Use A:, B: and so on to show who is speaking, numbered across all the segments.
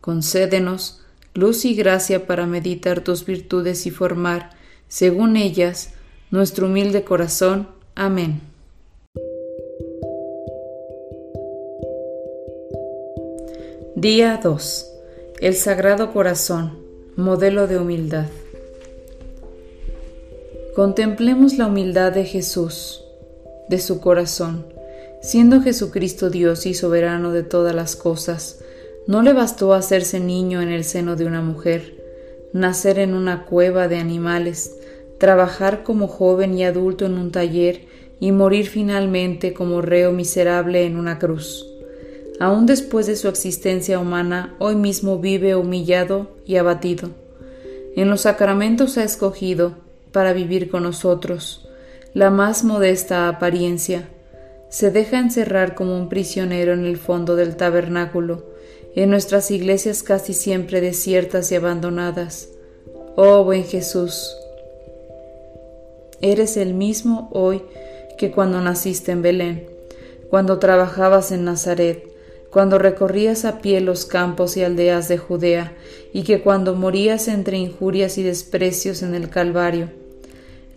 A: Concédenos luz y gracia para meditar tus virtudes y formar, según ellas, nuestro humilde corazón. Amén. Día 2. El Sagrado Corazón, modelo de humildad. Contemplemos la humildad de Jesús, de su corazón, siendo Jesucristo Dios y soberano de todas las cosas, no le bastó hacerse niño en el seno de una mujer, nacer en una cueva de animales, trabajar como joven y adulto en un taller y morir finalmente como reo miserable en una cruz. Aun después de su existencia humana, hoy mismo vive humillado y abatido. En los sacramentos ha escogido, para vivir con nosotros, la más modesta apariencia. Se deja encerrar como un prisionero en el fondo del tabernáculo, en nuestras iglesias casi siempre desiertas y abandonadas. Oh buen Jesús, eres el mismo hoy que cuando naciste en Belén, cuando trabajabas en Nazaret, cuando recorrías a pie los campos y aldeas de Judea, y que cuando morías entre injurias y desprecios en el Calvario.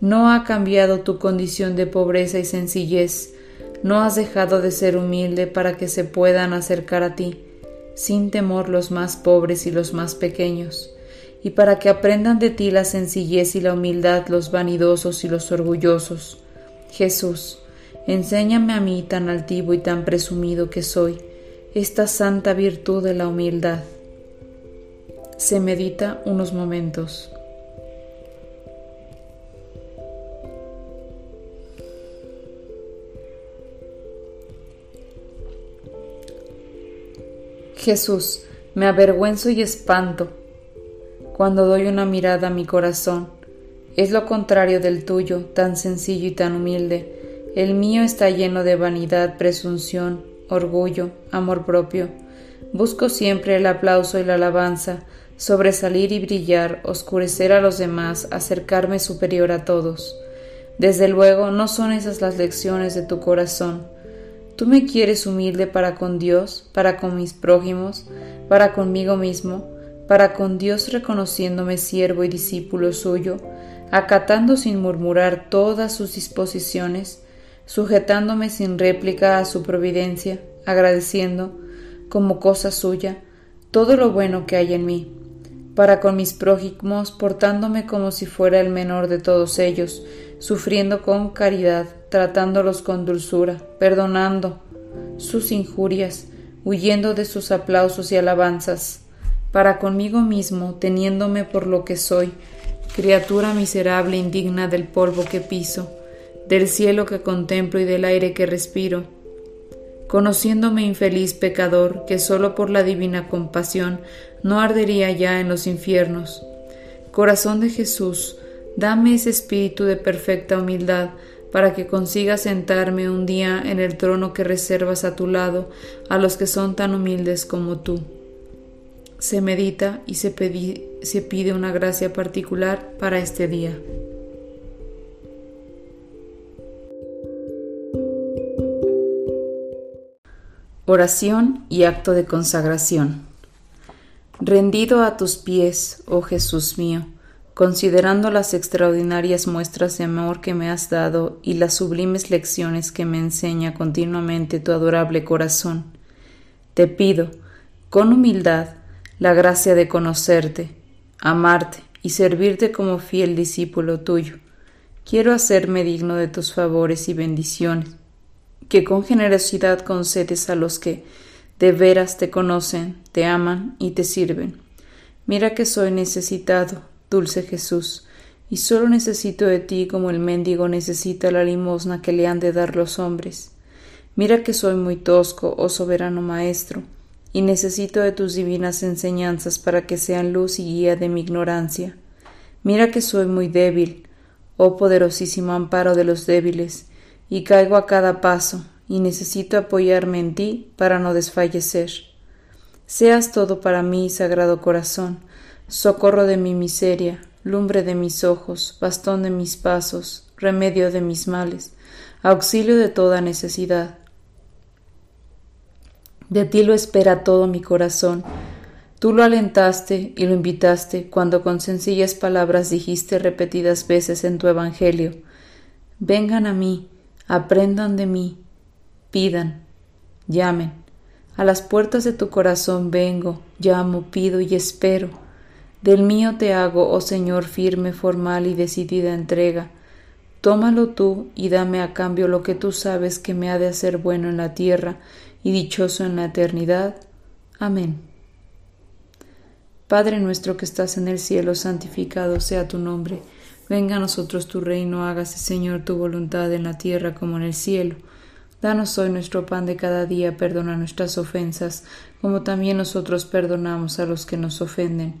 A: No ha cambiado tu condición de pobreza y sencillez, no has dejado de ser humilde para que se puedan acercar a ti sin temor los más pobres y los más pequeños, y para que aprendan de ti la sencillez y la humildad los vanidosos y los orgullosos. Jesús, enséñame a mí tan altivo y tan presumido que soy, esta santa virtud de la humildad. Se medita unos momentos. Jesús, me avergüenzo y espanto cuando doy una mirada a mi corazón. Es lo contrario del tuyo, tan sencillo y tan humilde. El mío está lleno de vanidad, presunción, orgullo, amor propio. Busco siempre el aplauso y la alabanza, sobresalir y brillar, oscurecer a los demás, acercarme superior a todos. Desde luego no son esas las lecciones de tu corazón. Tú me quieres humilde para con Dios, para con mis prójimos, para conmigo mismo, para con Dios reconociéndome siervo y discípulo suyo, acatando sin murmurar todas sus disposiciones, sujetándome sin réplica a su providencia, agradeciendo, como cosa suya, todo lo bueno que hay en mí, para con mis prójimos portándome como si fuera el menor de todos ellos, sufriendo con caridad, tratándolos con dulzura, perdonando sus injurias, huyendo de sus aplausos y alabanzas, para conmigo mismo, teniéndome por lo que soy, criatura miserable indigna del polvo que piso, del cielo que contemplo y del aire que respiro, conociéndome infeliz pecador que sólo por la divina compasión no ardería ya en los infiernos. Corazón de Jesús, Dame ese espíritu de perfecta humildad para que consiga sentarme un día en el trono que reservas a tu lado a los que son tan humildes como tú. Se medita y se, se pide una gracia particular para este día. Oración y acto de consagración. Rendido a tus pies, oh Jesús mío, considerando las extraordinarias muestras de amor que me has dado y las sublimes lecciones que me enseña continuamente tu adorable corazón, te pido, con humildad, la gracia de conocerte, amarte y servirte como fiel discípulo tuyo. Quiero hacerme digno de tus favores y bendiciones, que con generosidad concedes a los que de veras te conocen, te aman y te sirven. Mira que soy necesitado, dulce Jesús, y solo necesito de ti como el mendigo necesita la limosna que le han de dar los hombres. Mira que soy muy tosco, oh soberano Maestro, y necesito de tus divinas enseñanzas para que sean luz y guía de mi ignorancia. Mira que soy muy débil, oh poderosísimo amparo de los débiles, y caigo a cada paso, y necesito apoyarme en ti para no desfallecer. Seas todo para mí, Sagrado Corazón, socorro de mi miseria, lumbre de mis ojos, bastón de mis pasos, remedio de mis males, auxilio de toda necesidad. De ti lo espera todo mi corazón, Tú lo alentaste y lo invitaste cuando con sencillas palabras dijiste repetidas veces en tu Evangelio, Vengan a mí, aprendan de mí, pidan, llamen. A las puertas de tu corazón vengo, llamo, pido y espero. Del mío te hago, oh Señor, firme, formal y decidida entrega. Tómalo tú y dame a cambio lo que tú sabes que me ha de hacer bueno en la tierra y dichoso en la eternidad. Amén. Padre nuestro que estás en el cielo, santificado sea tu nombre. Venga a nosotros tu reino, hágase Señor tu voluntad en la tierra como en el cielo. Danos hoy nuestro pan de cada día, perdona nuestras ofensas, como también nosotros perdonamos a los que nos ofenden.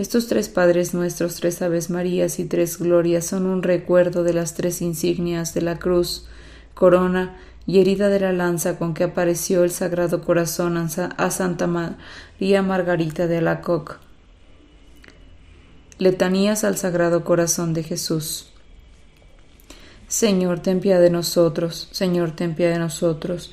A: Estos tres Padres nuestros, tres Aves Marías y tres Glorias son un recuerdo de las tres insignias de la cruz, corona y herida de la lanza con que apareció el Sagrado Corazón a Santa María Margarita de Alacoque Letanías al Sagrado Corazón de Jesús. Señor, ten piedad de nosotros. Señor, ten piedad de nosotros.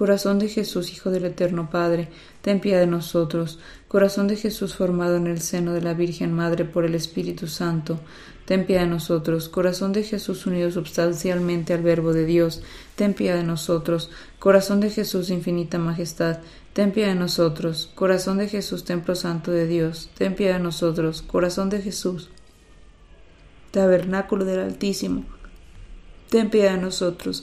A: Corazón de Jesús, Hijo del Eterno Padre, ten piedad de nosotros. Corazón de Jesús formado en el seno de la Virgen Madre por el Espíritu Santo, ten piedad de nosotros. Corazón de Jesús unido substancialmente al Verbo de Dios, ten piedad de nosotros. Corazón de Jesús, infinita majestad, ten piedad de nosotros. Corazón de Jesús, templo santo de Dios, ten piedad de nosotros. Corazón de Jesús, tabernáculo del Altísimo. Ten piedad de nosotros.